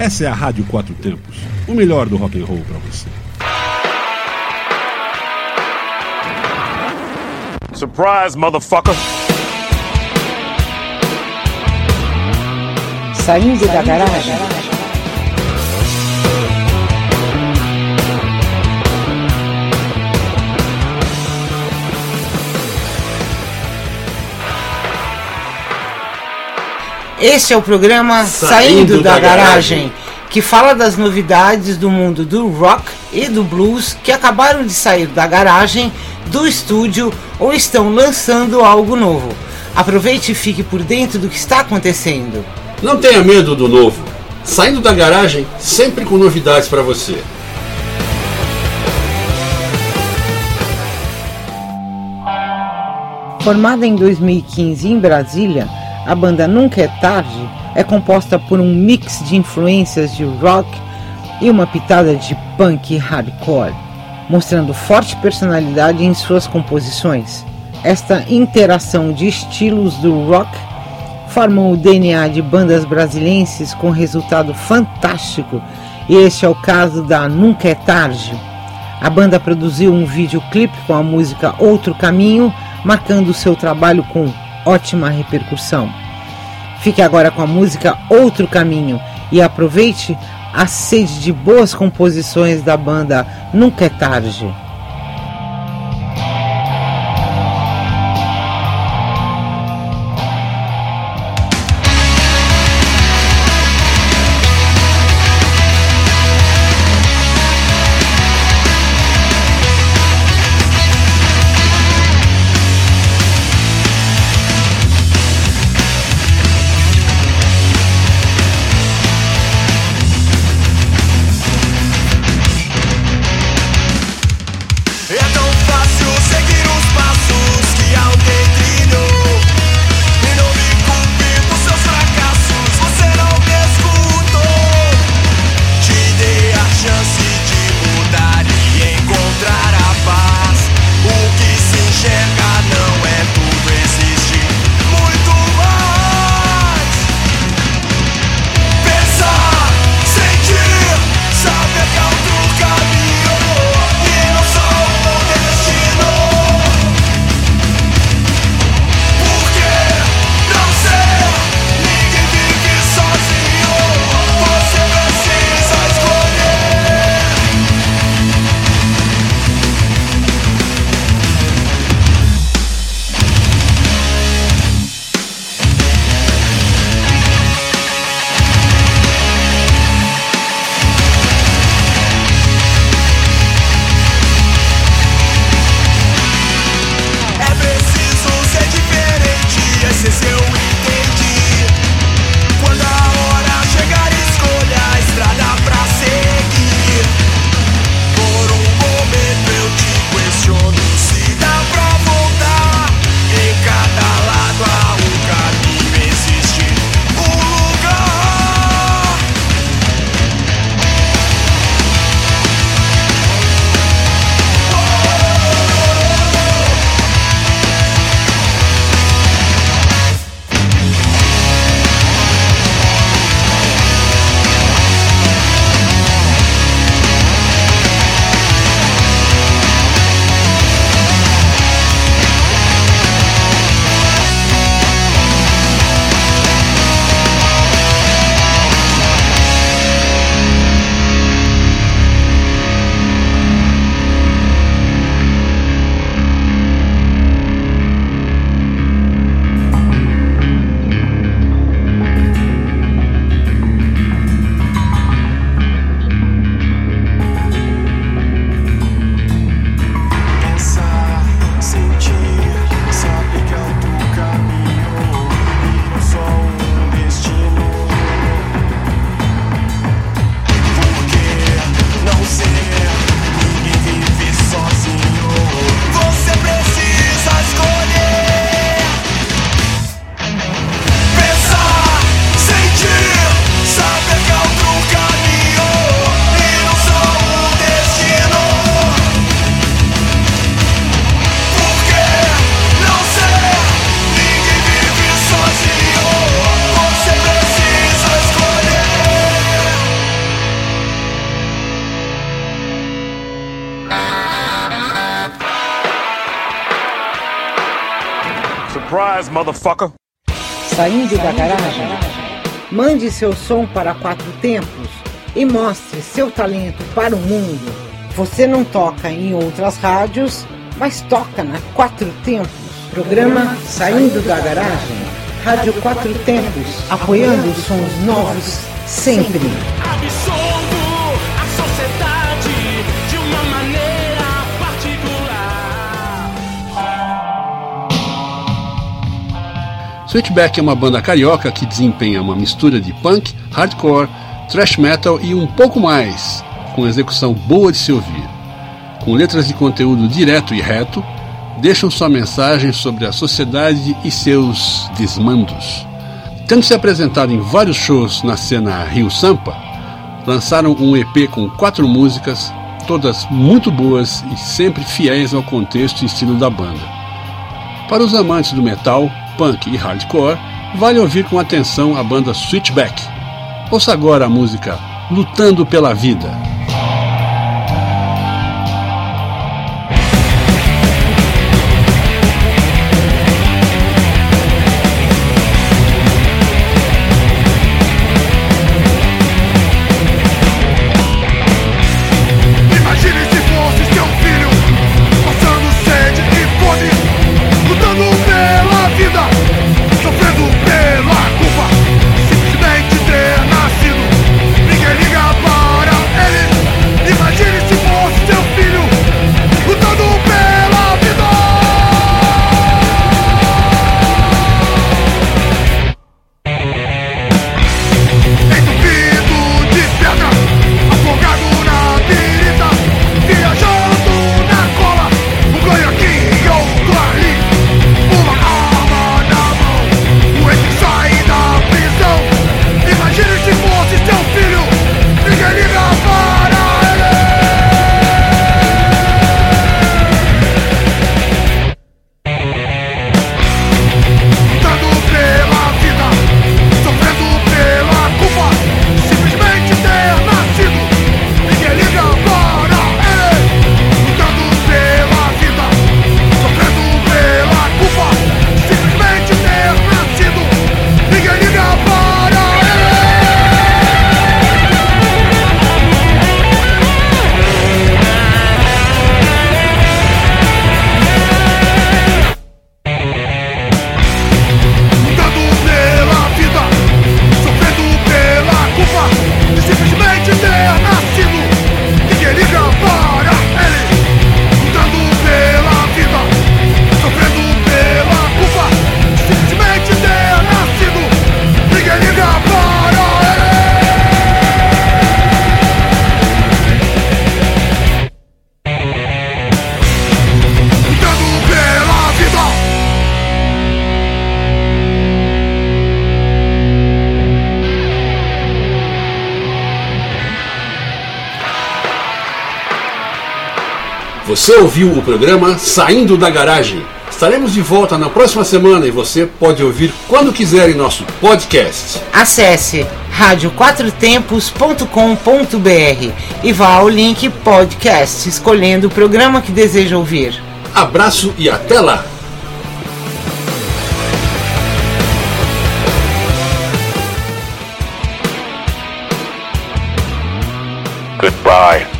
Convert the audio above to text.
Essa é a Rádio Quatro Tempos, o melhor do rock and roll para você. Surprise, motherfucker! Saindo da garagem. Este é o programa Saindo, Saindo da, da garagem, garagem, que fala das novidades do mundo do rock e do blues que acabaram de sair da garagem, do estúdio ou estão lançando algo novo. Aproveite e fique por dentro do que está acontecendo. Não tenha medo do novo. Saindo da garagem, sempre com novidades para você. Formada em 2015 em Brasília, a banda Nunca é Tarde é composta por um mix de influências de rock e uma pitada de punk hardcore, mostrando forte personalidade em suas composições. Esta interação de estilos do rock formam o DNA de bandas brasileiras com resultado fantástico, e este é o caso da Nunca é Tarde. A banda produziu um videoclipe com a música Outro Caminho, marcando seu trabalho com ótima repercussão. Fique agora com a música Outro Caminho e aproveite a sede de boas composições da banda Nunca é Tarde. Motherfucker. Saindo da garagem? Mande seu som para Quatro Tempos e mostre seu talento para o mundo. Você não toca em outras rádios, mas toca na Quatro Tempos. Programa Saindo da Garagem. Rádio Quatro Tempos, apoiando sons novos sempre. Switchback é uma banda carioca que desempenha uma mistura de punk, hardcore, thrash metal e um pouco mais, com execução boa de se ouvir. Com letras de conteúdo direto e reto, deixam sua mensagem sobre a sociedade e seus desmandos. Tendo se apresentado em vários shows na cena Rio Sampa, lançaram um EP com quatro músicas, todas muito boas e sempre fiéis ao contexto e estilo da banda. Para os amantes do metal, punk e hardcore, vale ouvir com atenção a banda Switchback. Ouça agora a música Lutando pela Vida. Você ouviu o programa Saindo da Garagem. Estaremos de volta na próxima semana e você pode ouvir quando quiser em nosso podcast. Acesse radioquatrotempos.com.br e vá ao link podcast escolhendo o programa que deseja ouvir. Abraço e até lá! Goodbye.